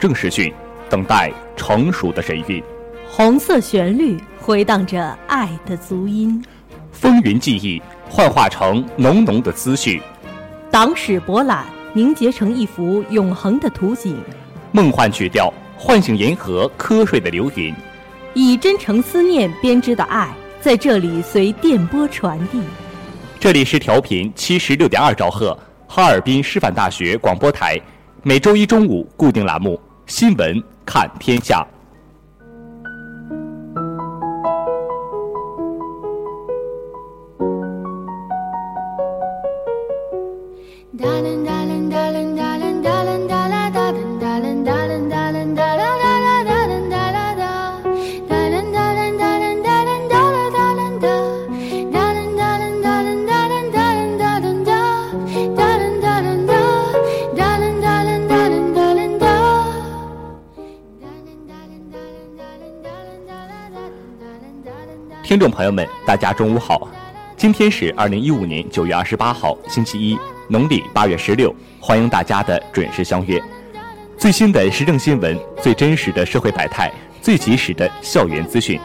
党政时讯，等待成熟的神韵；红色旋律回荡着爱的足音，风云记忆幻化成浓浓的思绪，党史博览凝结成一幅永恒的图景，梦幻曲调唤醒银河瞌睡的流云，以真诚思念编织的爱，在这里随电波传递。这里是调频七十六点二兆赫，哈尔滨师范大学广播台。每周一中午固定栏目《新闻看天下》。听众朋友们，大家中午好！今天是二零一五年九月二十八号，星期一，农历八月十六。欢迎大家的准时相约。最新的时政新闻，最真实的社会百态，最及时的校园资讯，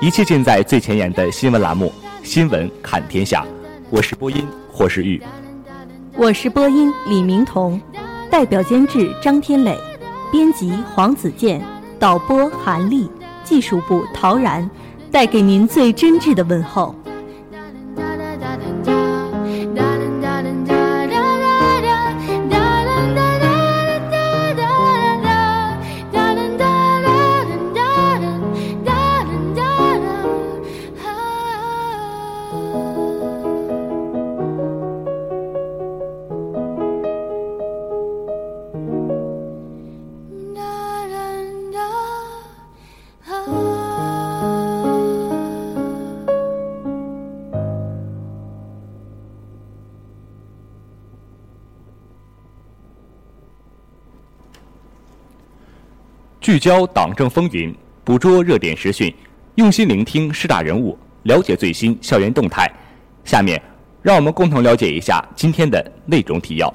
一切尽在最前沿的新闻栏目《新闻看天下》。我是播音霍世玉，我是播音李明彤，代表监制张天磊，编辑黄子健，导播韩丽，技术部陶然。带给您最真挚的问候。聚焦党政风云，捕捉热点时讯，用心聆听师大人物，了解最新校园动态。下面，让我们共同了解一下今天的内容提要。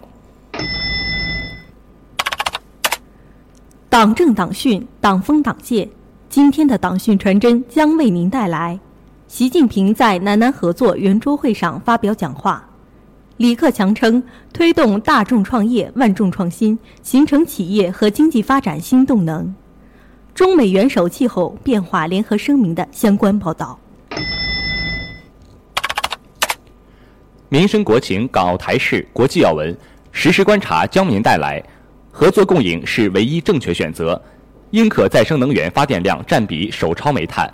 党政党训，党风党戒。今天的党训传真将为您带来：习近平在南南合作圆桌会上发表讲话，李克强称，推动大众创业、万众创新，形成企业和经济发展新动能。中美元首气候变化联合声明的相关报道。民生国情、港澳台事、国际要闻，实时观察将您带来。合作共赢是唯一正确选择。英可再生能源发电量占比首超煤炭。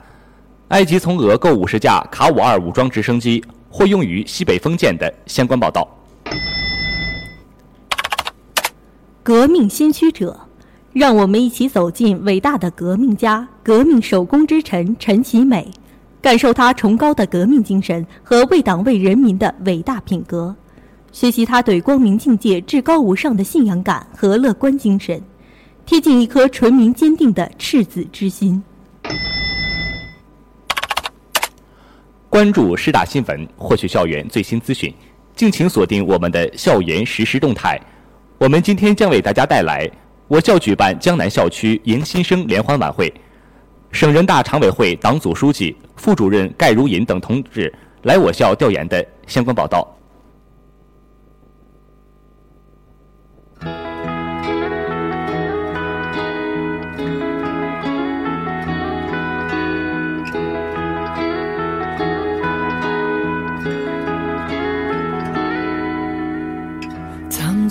埃及从俄购五十架卡五二武装直升机，或用于西北封建的相关报道。革命先驱者，让我们一起走进伟大的革命家、革命首功之臣陈其美，感受他崇高的革命精神和为党为人民的伟大品格，学习他对光明境界至高无上的信仰感和乐观精神，贴近一颗纯明坚定的赤子之心。关注师大新闻，获取校园最新资讯，敬请锁定我们的校园实时动态。我们今天将为大家带来我校举办江南校区迎新生联欢晚会，省人大常委会党组书记、副主任盖如银等同志来我校调研的相关报道。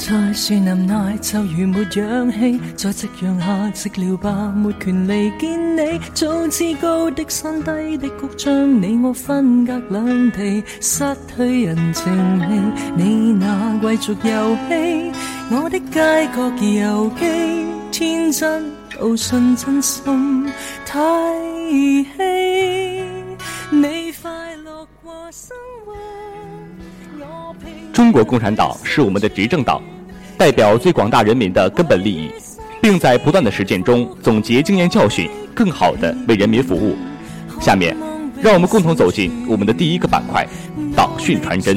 在树林内就如没氧气，在夕阳下寂寥吧，没权利见你。早知高的山低的谷，将你我分隔两地，失去人情味。你那贵族游戏，我的街角游记，天真到信真心太稀。你快乐过生活。中国共产党是我们的执政党。代表最广大人民的根本利益，并在不断的实践中总结经验教训，更好的为人民服务。下面，让我们共同走进我们的第一个板块——党训传真。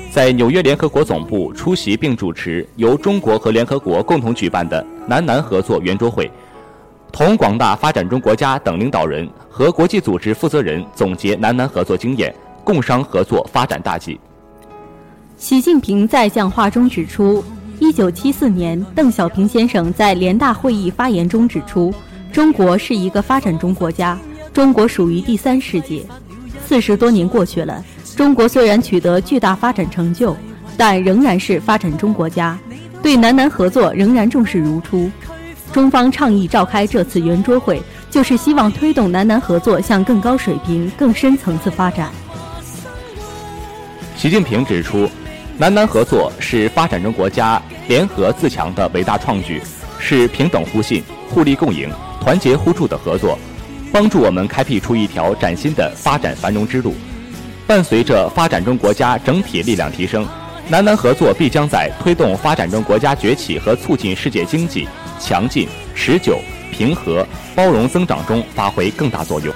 在纽约联合国总部出席并主持由中国和联合国共同举办的南南合作圆桌会。同广大发展中国家等领导人和国际组织负责人总结南南合作经验，共商合作发展大计。习近平在讲话中指出，一九七四年，邓小平先生在联大会议发言中指出，中国是一个发展中国家，中国属于第三世界。四十多年过去了，中国虽然取得巨大发展成就，但仍然是发展中国家，对南南合作仍然重视如初。中方倡议召开这次圆桌会，就是希望推动南南合作向更高水平、更深层次发展。习近平指出，南南合作是发展中国家联合自强的伟大创举，是平等互信、互利共赢、团结互助的合作，帮助我们开辟出一条崭新的发展繁荣之路。伴随着发展中国家整体力量提升，南南合作必将在推动发展中国家崛起和促进世界经济。强劲、持久、平和、包容增长中发挥更大作用。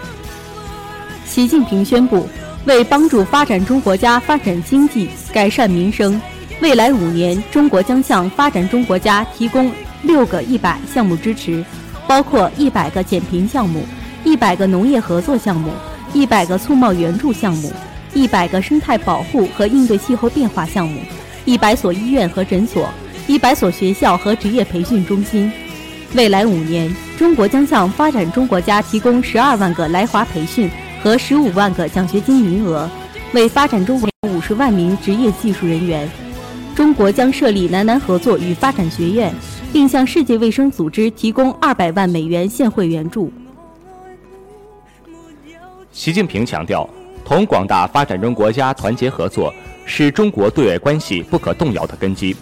习近平宣布，为帮助发展中国家发展经济、改善民生，未来五年，中国将向发展中国家提供六个一百项目支持，包括一百个减贫项目、一百个农业合作项目、一百个促贸援助项目、一百个生态保护和应对气候变化项目、一百所医院和诊所。一百所学校和职业培训中心，未来五年，中国将向发展中国家提供十二万个来华培训和十五万个奖学金名额，为发展中国五十万名职业技术人员。中国将设立南南合作与发展学院，并向世界卫生组织提供二百万美元现汇援助。习近平强调，同广大发展中国家团结合作是中国对外关系不可动摇的根基。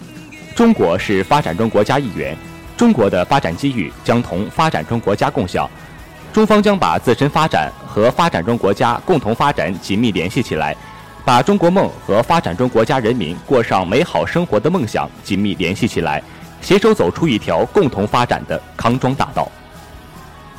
中国是发展中国家一员，中国的发展机遇将同发展中国家共享。中方将把自身发展和发展中国家共同发展紧密联系起来，把中国梦和发展中国家人民过上美好生活的梦想紧密联系起来，携手走出一条共同发展的康庄大道。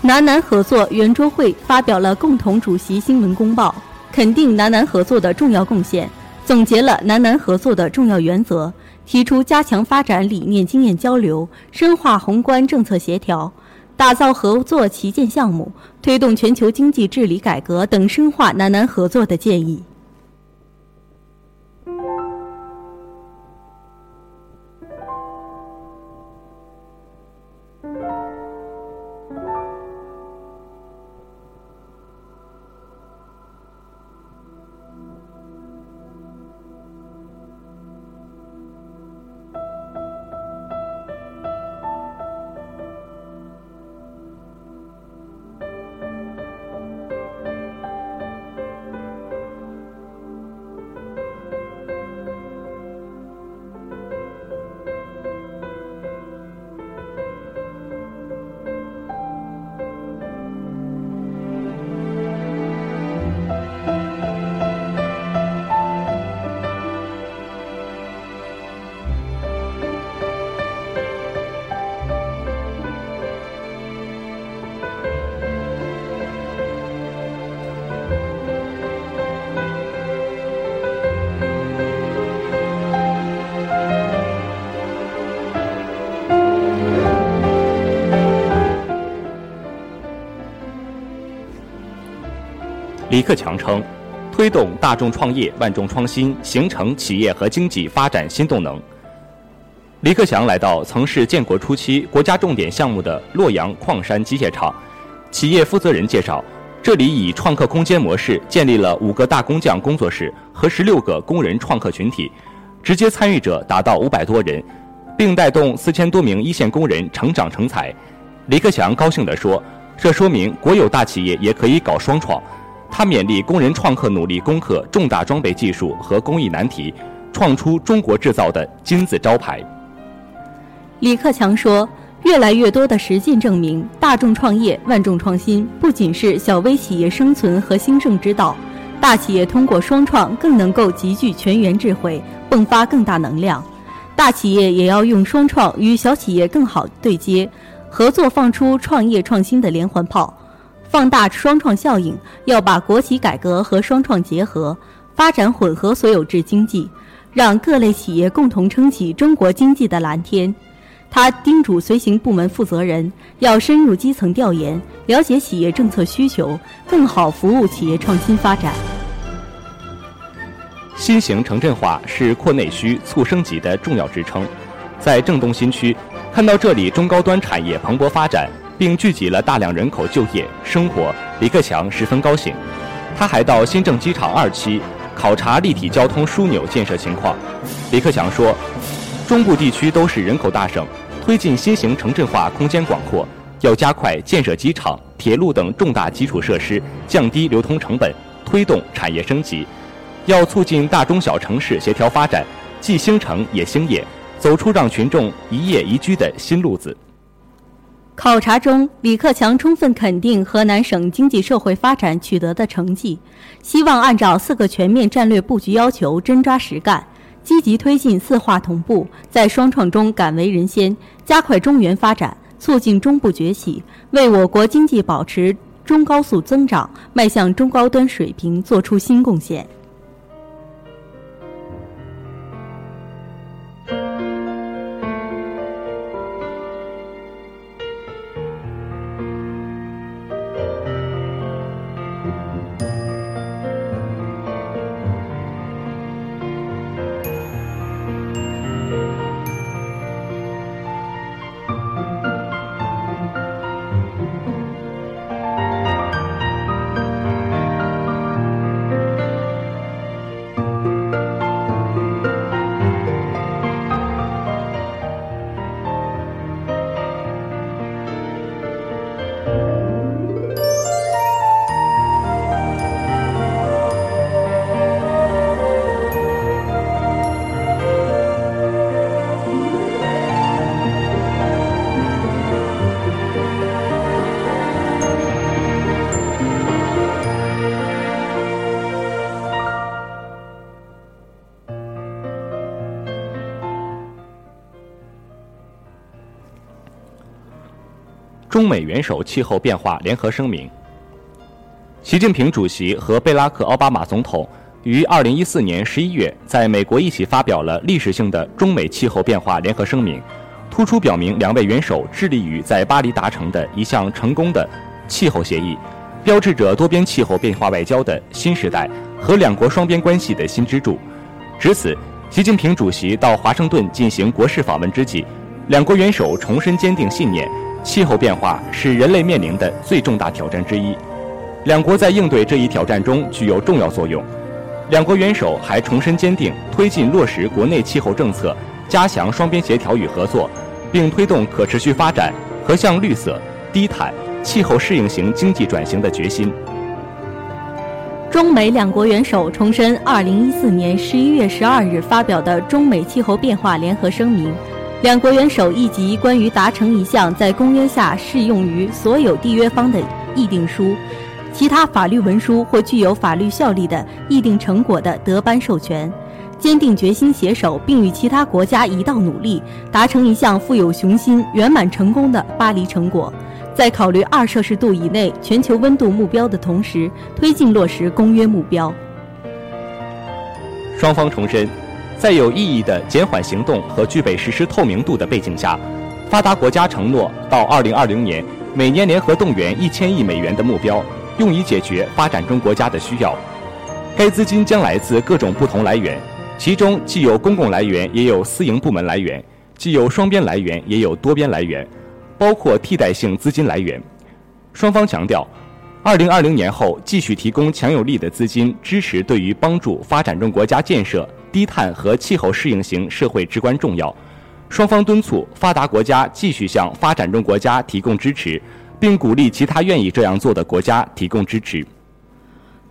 南南合作圆桌会发表了共同主席新闻公报，肯定南南合作的重要贡献，总结了南南合作的重要原则，提出加强发展理念经验交流，深化宏观政策协调。打造合作旗舰项目，推动全球经济治理改革等深化南南合作的建议。李克强称，推动大众创业、万众创新，形成企业和经济发展新动能。李克强来到曾是建国初期国家重点项目的洛阳矿山机械厂，企业负责人介绍，这里以创客空间模式建立了五个大工匠工作室和十六个工人创客群体，直接参与者达到五百多人，并带动四千多名一线工人成长成才。李克强高兴地说：“这说明国有大企业也可以搞双创。”他勉励工人创客努力攻克重大装备技术和工艺难题，创出中国制造的金字招牌。李克强说：“越来越多的实践证明，大众创业、万众创新不仅是小微企业生存和兴盛之道，大企业通过双创更能够集聚全员智慧，迸发更大能量。大企业也要用双创与小企业更好对接，合作放出创业创新的连环炮。”放大双创效应，要把国企改革和双创结合，发展混合所有制经济，让各类企业共同撑起中国经济的蓝天。他叮嘱随行部门负责人要深入基层调研，了解企业政策需求，更好服务企业创新发展。新型城镇化是扩内需、促升级的重要支撑。在郑东新区，看到这里中高端产业蓬勃发展。并聚集了大量人口就业生活，李克强十分高兴。他还到新郑机场二期考察立体交通枢纽建设情况。李克强说：“中部地区都是人口大省，推进新型城镇化空间广阔，要加快建设机场、铁路等重大基础设施，降低流通成本，推动产业升级。要促进大中小城市协调发展，既兴城也兴业，走出让群众一业宜居的新路子。”考察中，李克强充分肯定河南省经济社会发展取得的成绩，希望按照四个全面战略布局要求，真抓实干，积极推进四化同步，在双创中敢为人先，加快中原发展，促进中部崛起，为我国经济保持中高速增长、迈向中高端水平作出新贡献。中美元首气候变化联合声明。习近平主席和贝拉克·奥巴马总统于2014年11月在美国一起发表了历史性的中美气候变化联合声明，突出表明两位元首致力于在巴黎达成的一项成功的气候协议，标志着多边气候变化外交的新时代和两国双边关系的新支柱。值此，习近平主席到华盛顿进行国事访问之际，两国元首重申坚定信念：气候变化是人类面临的最重大挑战之一。两国在应对这一挑战中具有重要作用。两国元首还重申坚定推进落实国内气候政策，加强双边协调与合作，并推动可持续发展和向绿色、低碳、气候适应型经济转型的决心。中美两国元首重申2014年11月12日发表的中美气候变化联合声明，两国元首议及关于达成一项在公约下适用于所有缔约方的议定书。其他法律文书或具有法律效力的议定成果的德班授权，坚定决心携手，并与其他国家一道努力，达成一项富有雄心、圆满成功的巴黎成果。在考虑二摄氏度以内全球温度目标的同时，推进落实公约目标。双方重申，在有意义的减缓行动和具备实施透明度的背景下，发达国家承诺到2020年每年联合动员1000亿美元的目标。用以解决发展中国家的需要。该资金将来自各种不同来源，其中既有公共来源，也有私营部门来源；既有双边来源，也有多边来源，包括替代性资金来源。双方强调，2020年后继续提供强有力的资金支持，对于帮助发展中国家建设低碳和气候适应型社会至关重要。双方敦促发达国家继续向发展中国家提供支持。并鼓励其他愿意这样做的国家提供支持。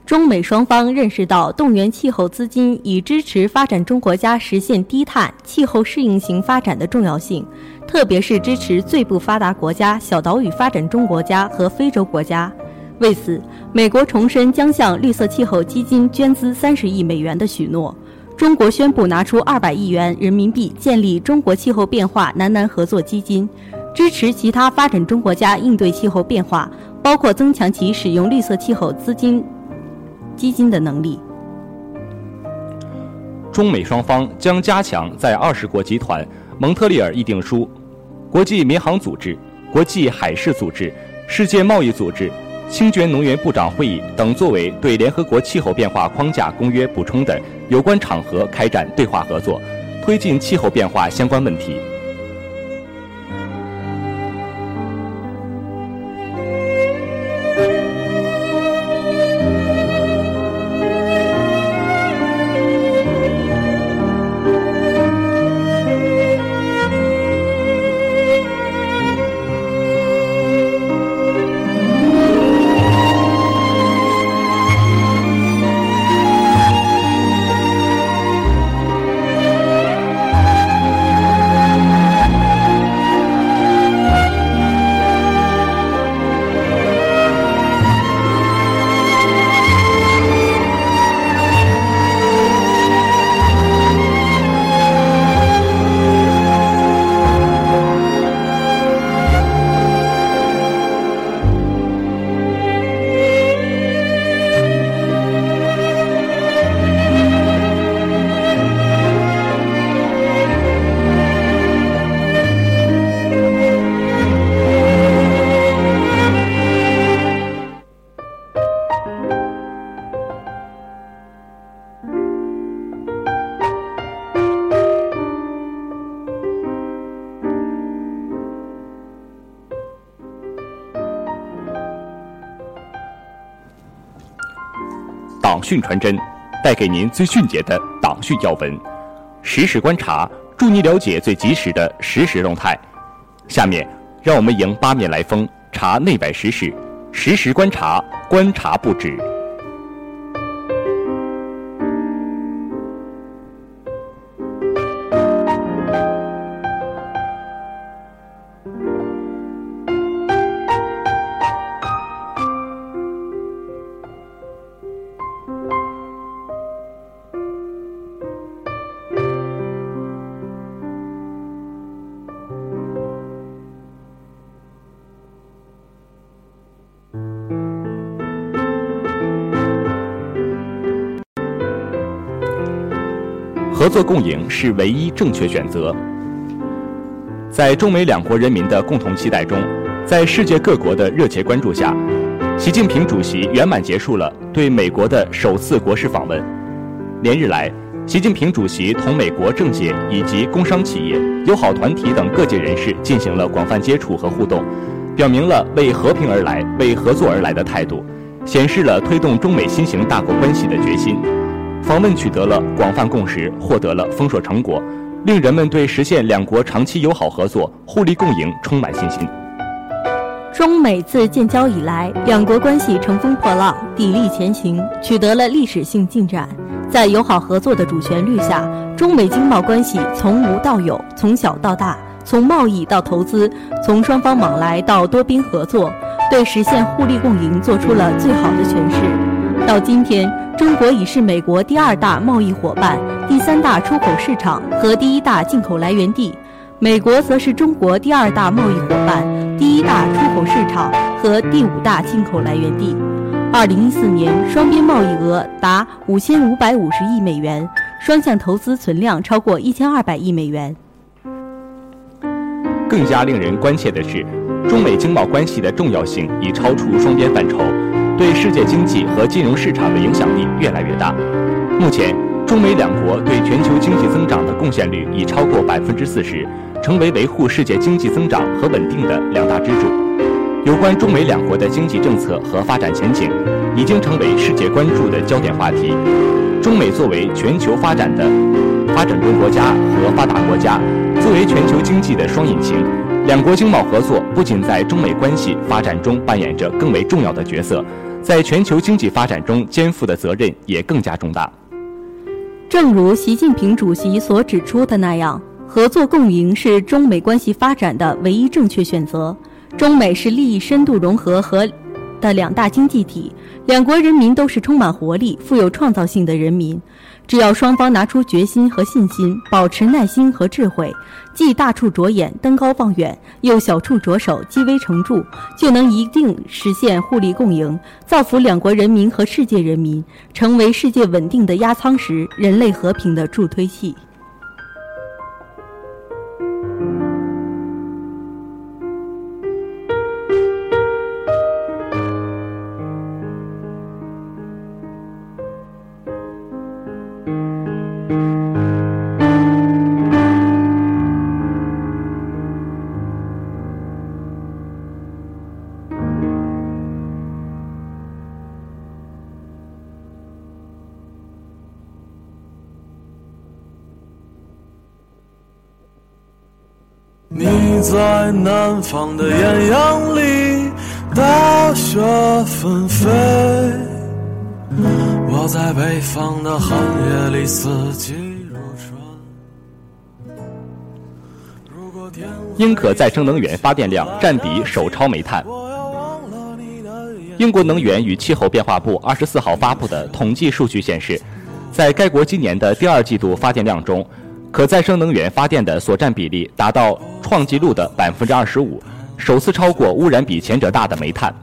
中美双方认识到动员气候资金以支持发展中国家实现低碳、气候适应型发展的重要性，特别是支持最不发达国家、小岛屿发展中国家和非洲国家。为此，美国重申将向绿色气候基金捐资三十亿美元的许诺。中国宣布拿出二百亿元人民币建立中国气候变化南南合作基金。支持其他发展中国家应对气候变化，包括增强其使用绿色气候资金基金的能力。中美双方将加强在二十国集团、蒙特利尔议定书、国际民航组织、国际海事组织、世界贸易组织、清捐能源部长会议等作为对联合国气候变化框架公约补充的有关场合开展对话合作，推进气候变化相关问题。党讯传真，带给您最迅捷的党讯要闻，实时观察，助您了解最及时的实时动态。下面，让我们迎八面来风，查内外时事，实时观察，观察不止。作共赢是唯一正确选择。在中美两国人民的共同期待中，在世界各国的热切关注下，习近平主席圆满结束了对美国的首次国事访问。连日来，习近平主席同美国政界以及工商企业、友好团体等各界人士进行了广泛接触和互动，表明了为和平而来、为合作而来的态度，显示了推动中美新型大国关系的决心。访问取得了广泛共识，获得了丰硕成果。令人们对实现两国长期友好合作、互利共赢充满信心。中美自建交以来，两国关系乘风破浪、砥砺前行，取得了历史性进展。在友好合作的主旋律下，中美经贸关系从无到有，从小到大，从贸易到投资，从双方往来到多边合作，对实现互利共赢做出了最好的诠释。到今天。中国已是美国第二大贸易伙伴、第三大出口市场和第一大进口来源地，美国则是中国第二大贸易伙伴、第一大出口市场和第五大进口来源地。二零一四年，双边贸易额达五千五百五十亿美元，双向投资存量超过一千二百亿美元。更加令人关切的是，中美经贸关系的重要性已超出双边范畴。对世界经济和金融市场的影响力越来越大。目前，中美两国对全球经济增长的贡献率已超过百分之四十，成为维护世界经济增长和稳定的两大支柱。有关中美两国的经济政策和发展前景，已经成为世界关注的焦点话题。中美作为全球发展的发展中国家和发达国家，作为全球经济的双引擎，两国经贸合作不仅在中美关系发展中扮演着更为重要的角色。在全球经济发展中肩负的责任也更加重大。正如习近平主席所指出的那样，合作共赢是中美关系发展的唯一正确选择。中美是利益深度融合和的两大经济体，两国人民都是充满活力、富有创造性的人民。只要双方拿出决心和信心，保持耐心和智慧，既大处着眼、登高望远，又小处着手、积微成著，就能一定实现互利共赢，造福两国人民和世界人民，成为世界稳定的压舱石、人类和平的助推器。你在南方的艳阳里，大雪纷飞；我在北方的寒夜里，四季如春。英可再生能源发电量占比首超煤炭。英国能源与气候变化部二十四号发布的统计数据显示，在该国今年的第二季度发电量中。可再生能源发电的所占比例达到创纪录的百分之二十五，首次超过污染比前者大的煤炭。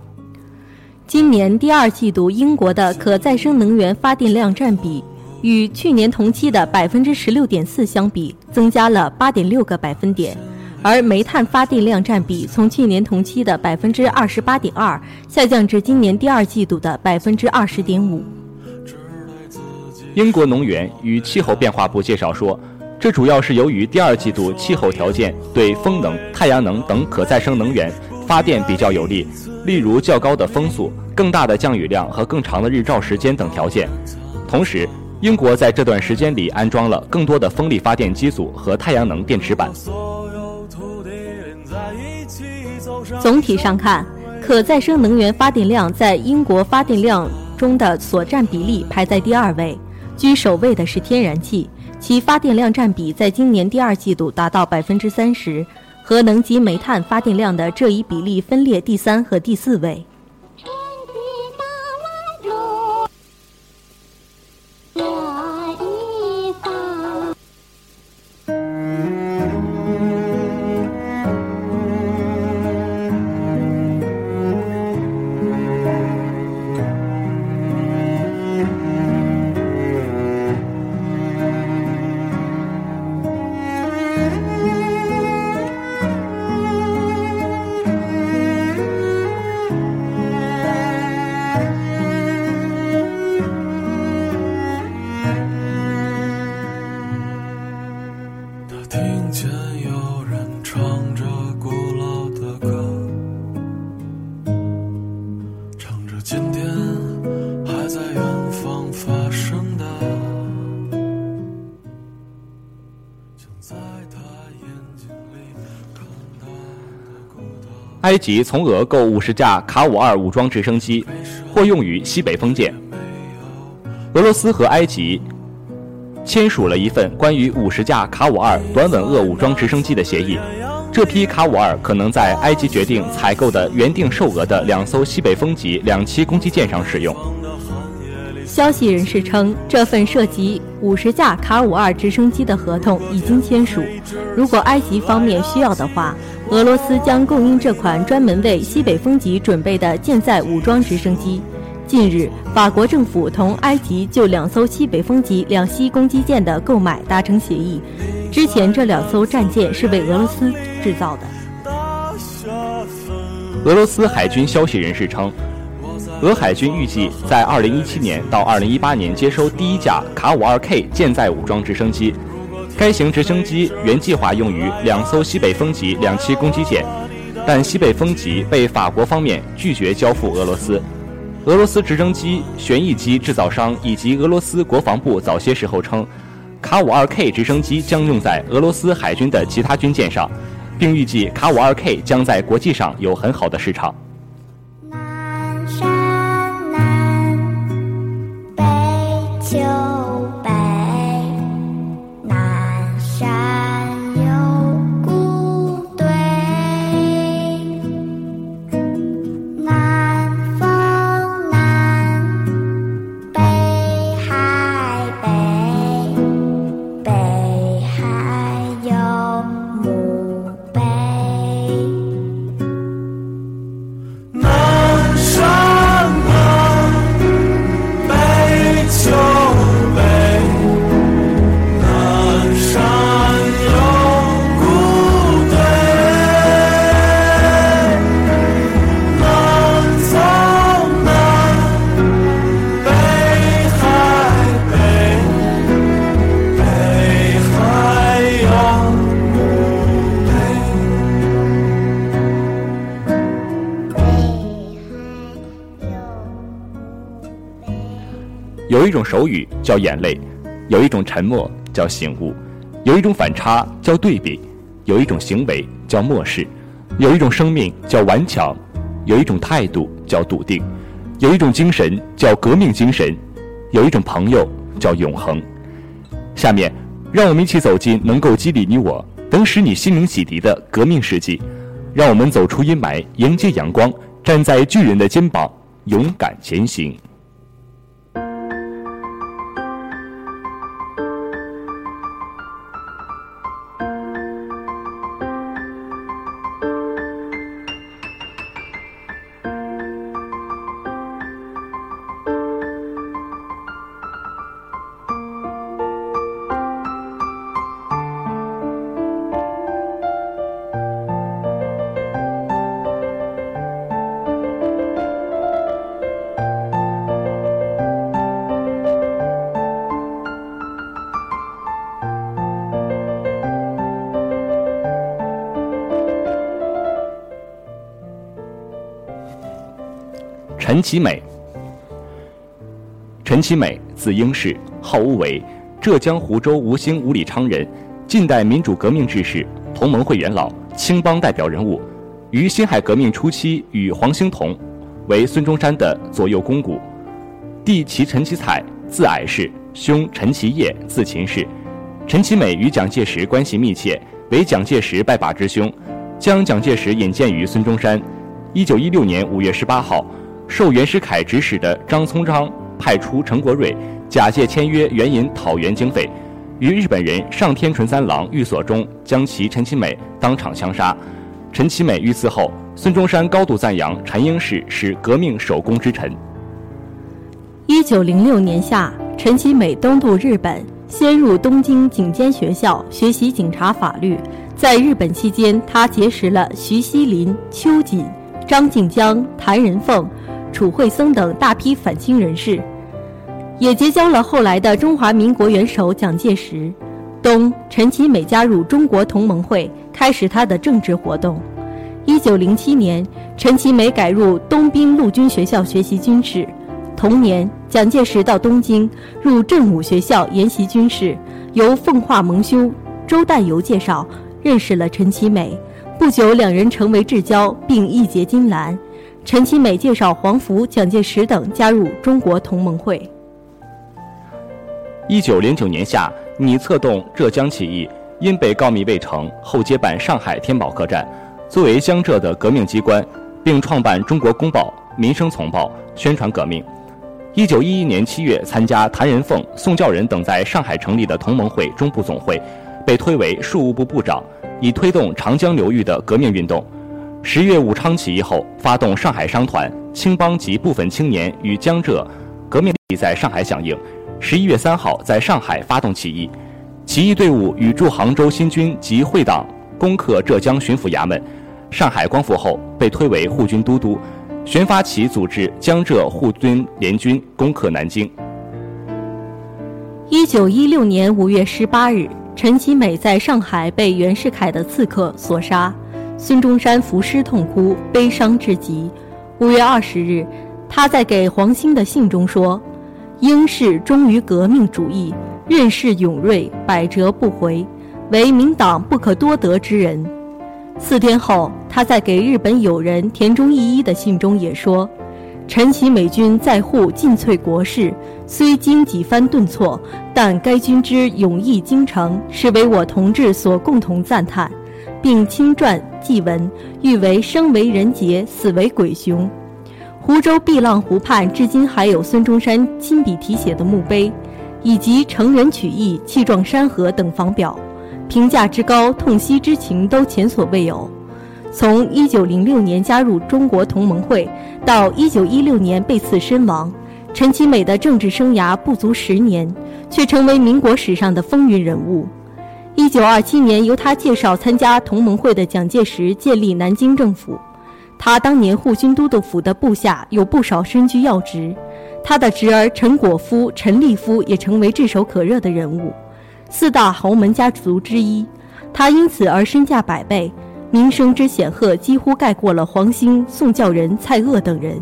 今年第二季度，英国的可再生能源发电量占比与去年同期的百分之十六点四相比，增加了八点六个百分点，而煤炭发电量占比从去年同期的百分之二十八点二下降至今年第二季度的百分之二十点五。英国能源与气候变化部介绍说。这主要是由于第二季度气候条件对风能、太阳能等可再生能源发电比较有利，例如较高的风速、更大的降雨量和更长的日照时间等条件。同时，英国在这段时间里安装了更多的风力发电机组和太阳能电池板。总体上看，可再生能源发电量在英国发电量中的所占比例排在第二位，居首位的是天然气。其发电量占比在今年第二季度达到百分之三十，核能及煤炭发电量的这一比例分列第三和第四位。埃及从俄购五十架卡五二武装直升机，或用于西北封建。俄罗斯和埃及签署了一份关于五十架卡五二短吻鳄武装直升机的协议。这批卡五二可能在埃及决定采购的原定售额的两艘西北风级两栖攻击舰上使用。消息人士称，这份涉及五十架卡五二直升机的合同已经签署。如果埃及方面需要的话，俄罗斯将供应这款专门为西北风级准备的舰载武装直升机。近日，法国政府同埃及就两艘西北风级两栖攻击舰的购买达成协议。之前这两艘战舰是为俄罗斯制造的。俄罗斯海军消息人士称，俄海军预计在2017年到2018年接收第一架卡五二 K 舰载武装直升机。该型直升机原计划用于两艘西北风级两栖攻击舰，但西北风级被法国方面拒绝交付俄罗斯。俄罗斯直升机旋翼机制造商以及俄罗斯国防部早些时候称。卡五二 K 直升机将用在俄罗斯海军的其他军舰上，并预计卡五二 K 将在国际上有很好的市场。种手语叫眼泪，有一种沉默叫醒悟，有一种反差叫对比，有一种行为叫漠视，有一种生命叫顽强，有一种态度叫笃定，有一种精神叫革命精神，有一种朋友叫永恒。下面，让我们一起走进能够激励你我，能使你心灵洗涤的革命事迹。让我们走出阴霾，迎接阳光，站在巨人的肩膀，勇敢前行。陈其美，陈其美，字应氏，号乌为，浙江湖州吴兴五里昌人，近代民主革命志士，同盟会元老，青帮代表人物，于辛亥革命初期与黄兴同为孙中山的左右肱骨。弟其陈其彩，字矮氏，兄陈其业，字秦氏。陈其美与蒋介石关系密切，为蒋介石拜把之兄，将蒋介石引荐于孙中山。一九一六年五月十八号。受袁世凯指使的张聪章派出陈国瑞，假借签约援引讨袁经费，于日本人上天纯三郎寓所中将其陈其美当场枪杀。陈其美遇刺后，孙中山高度赞扬陈英士是革命首功之臣。一九零六年夏，陈其美东渡日本，先入东京警监学校学习警察法律。在日本期间，他结识了徐锡麟、秋瑾、张静江、谭仁凤。楚惠僧等大批反清人士，也结交了后来的中华民国元首蒋介石。东，陈其美加入中国同盟会，开始他的政治活动。一九零七年，陈其美改入东滨陆军学校学习军事。同年，蒋介石到东京，入振武学校研习军事，由奉化蒙兄周旦游介绍，认识了陈其美。不久，两人成为至交，并义结金兰。陈其美介绍黄福、蒋介石等加入中国同盟会。一九零九年夏，拟策动浙江起义，因被告密未成，后接办上海天宝客栈，作为江浙的革命机关，并创办《中国公报》《民生丛报》，宣传革命。一九一一年七月，参加谭仁凤、宋教仁等在上海成立的同盟会中部总会，被推为庶务部部长，以推动长江流域的革命运动。十月武昌起义后，发动上海商团、青帮及部分青年与江浙革命力在上海响应。十一月三号，在上海发动起义，起义队伍与驻杭州新军及会党攻克浙江巡抚衙门。上海光复后，被推为护军都督，旋发起组织江浙护军联军攻克南京。一九一六年五月十八日，陈其美在上海被袁世凯的刺客所杀。孙中山伏尸痛哭，悲伤至极。五月二十日，他在给黄兴的信中说：“英士忠于革命主义，任事勇锐，百折不回，为民党不可多得之人。”四天后，他在给日本友人田中义一的信中也说：“陈其美军在沪尽瘁国事，虽经几番顿挫，但该军之勇毅精诚，是为我同志所共同赞叹。”并亲撰祭文，誉为生为人杰，死为鬼雄。湖州碧浪湖畔至今还有孙中山亲笔题写的墓碑，以及成人曲艺、气壮山河等仿表，评价之高，痛惜之情都前所未有。从1906年加入中国同盟会到1916年被刺身亡，陈其美的政治生涯不足十年，却成为民国史上的风云人物。一九二七年，由他介绍参加同盟会的蒋介石建立南京政府。他当年护军都督府的部下有不少身居要职，他的侄儿陈果夫、陈立夫也成为炙手可热的人物，四大豪门家族之一。他因此而身价百倍，名声之显赫几乎盖过了黄兴、宋教仁、蔡锷等人。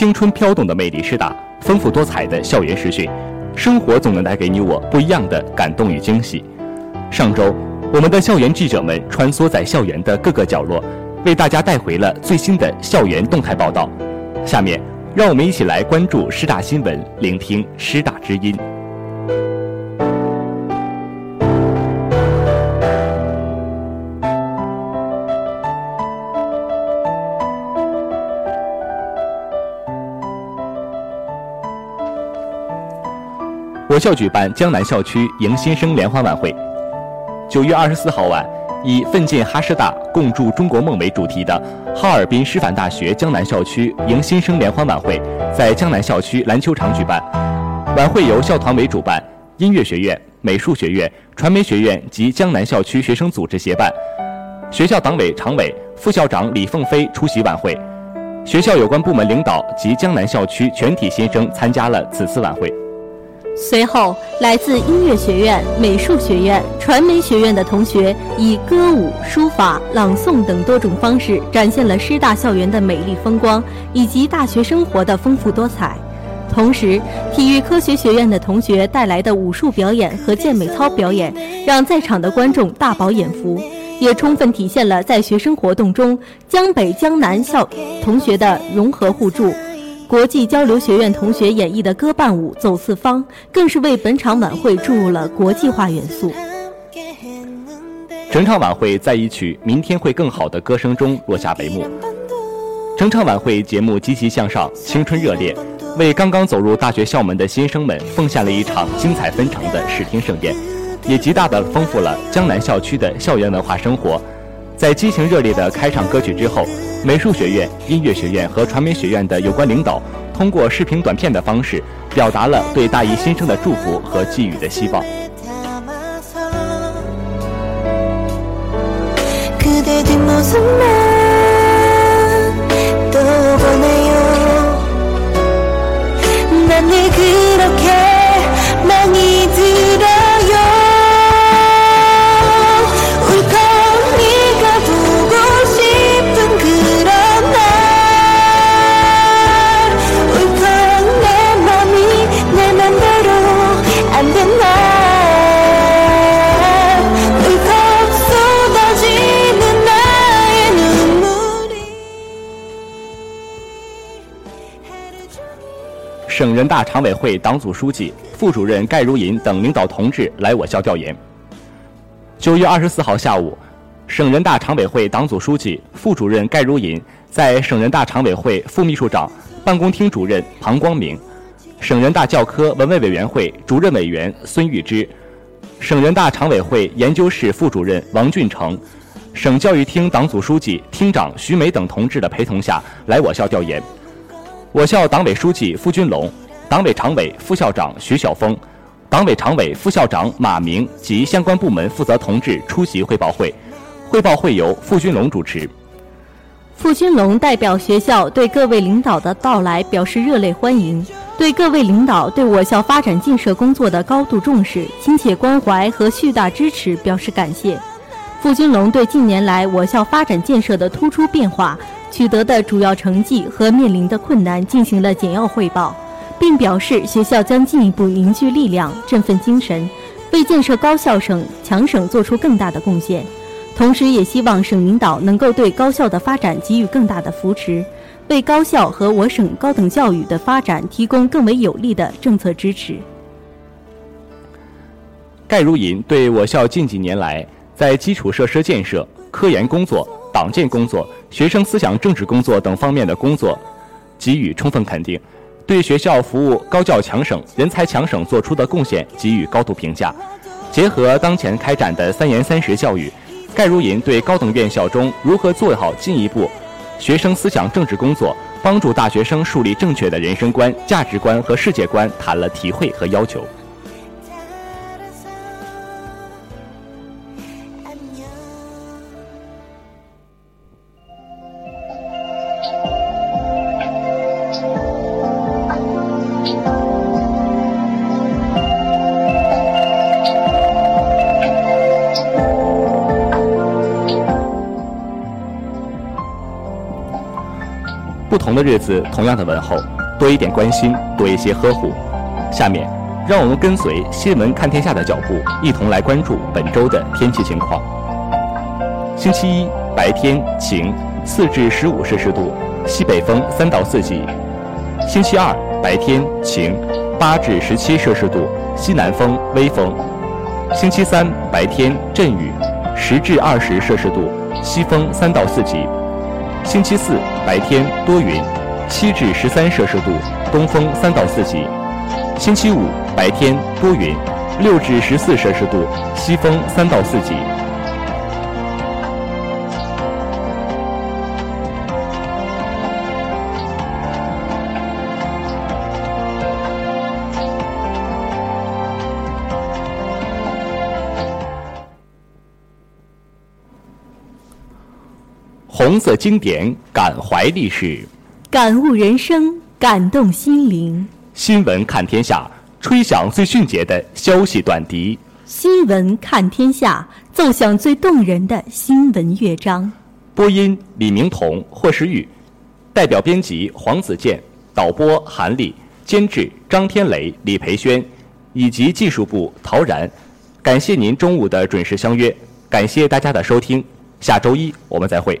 青春飘动的魅力师大，丰富多彩的校园实训，生活总能带给你我不一样的感动与惊喜。上周，我们的校园记者们穿梭在校园的各个角落，为大家带回了最新的校园动态报道。下面，让我们一起来关注师大新闻，聆听师大之音。校举办江南校区迎新生联欢晚会。九月二十四号晚，以“奋进哈师大，共筑中国梦”为主题的哈尔滨师范大学江南校区迎新生联欢晚会在江南校区篮球场举办。晚会由校团委主办，音乐学院、美术学院、传媒学院及江南校区学生组织协办。学校党委常委、副校长李凤飞出席晚会。学校有关部门领导及江南校区全体新生参加了此次晚会。随后，来自音乐学院、美术学院、传媒学院的同学以歌舞、书法、朗诵等多种方式，展现了师大校园的美丽风光以及大学生活的丰富多彩。同时，体育科学学院的同学带来的武术表演和健美操表演，让在场的观众大饱眼福，也充分体现了在学生活动中江北、江南校同学的融合互助。国际交流学院同学演绎的歌伴舞《走四方》，更是为本场晚会注入了国际化元素。整场晚会在一曲《明天会更好》的歌声中落下帷幕。整场晚会节目积极向上，青春热烈，为刚刚走入大学校门的新生们奉献了一场精彩纷呈的视听盛宴，也极大地丰富了江南校区的校园文化生活。在激情热烈的开场歌曲之后。美术学院、音乐学院和传媒学院的有关领导，通过视频短片的方式，表达了对大一新生的祝福和寄予的希望。人大常委会党组书记、副主任盖如银等领导同志来我校调研。九月二十四号下午，省人大常委会党组书记、副主任盖如银在省人大常委会副秘书长、办公厅主任庞光明、省人大教科文卫委员会主任委员孙玉芝、省人大常委会研究室副主任王俊成、省教育厅党组书记、厅长徐梅等同志的陪同下来我校调研。我校党委书记付军龙、党委常委、副校长徐晓峰、党委常委、副校长马明及相关部门负责同志出席汇报会。汇报会由付军龙主持。付军龙代表学校对各位领导的到来表示热烈欢迎，对各位领导对我校发展建设工作的高度重视、亲切关怀和巨大支持表示感谢。付军龙对近年来我校发展建设的突出变化、取得的主要成绩和面临的困难进行了简要汇报，并表示学校将进一步凝聚力量、振奋精神，为建设高校省强省做出更大的贡献。同时，也希望省领导能够对高校的发展给予更大的扶持，为高校和我省高等教育的发展提供更为有力的政策支持。盖如银对我校近几年来在基础设施建设、科研工作、党建工作、学生思想政治工作等方面的工作给予充分肯定，对学校服务高教强省、人才强省做出的贡献给予高度评价。结合当前开展的“三严三实”教育，盖如银对高等院校中如何做好进一步学生思想政治工作，帮助大学生树立正确的人生观、价值观和世界观谈了体会和要求。同的日子，同样的问候，多一点关心，多一些呵护。下面，让我们跟随新闻看天下的脚步，一同来关注本周的天气情况。星期一白天晴，四至十五摄氏度，西北风三到四级。星期二白天晴，八至十七摄氏度，西南风微风。星期三白天阵雨，十至二十摄氏度，西风三到四级。星期四白天多云，七至十三摄氏度，东风三到四级。星期五白天多云，六至十四摄氏度，西风三到四级。色经典，感怀历史。感悟人生，感动心灵。新闻看天下，吹响最迅捷的消息短笛。新闻看天下，奏响最动人的新闻乐章。播音李明彤、霍时玉，代表编辑黄子健，导播韩丽，监制张天雷、李培轩，以及技术部陶然。感谢您中午的准时相约，感谢大家的收听，下周一我们再会。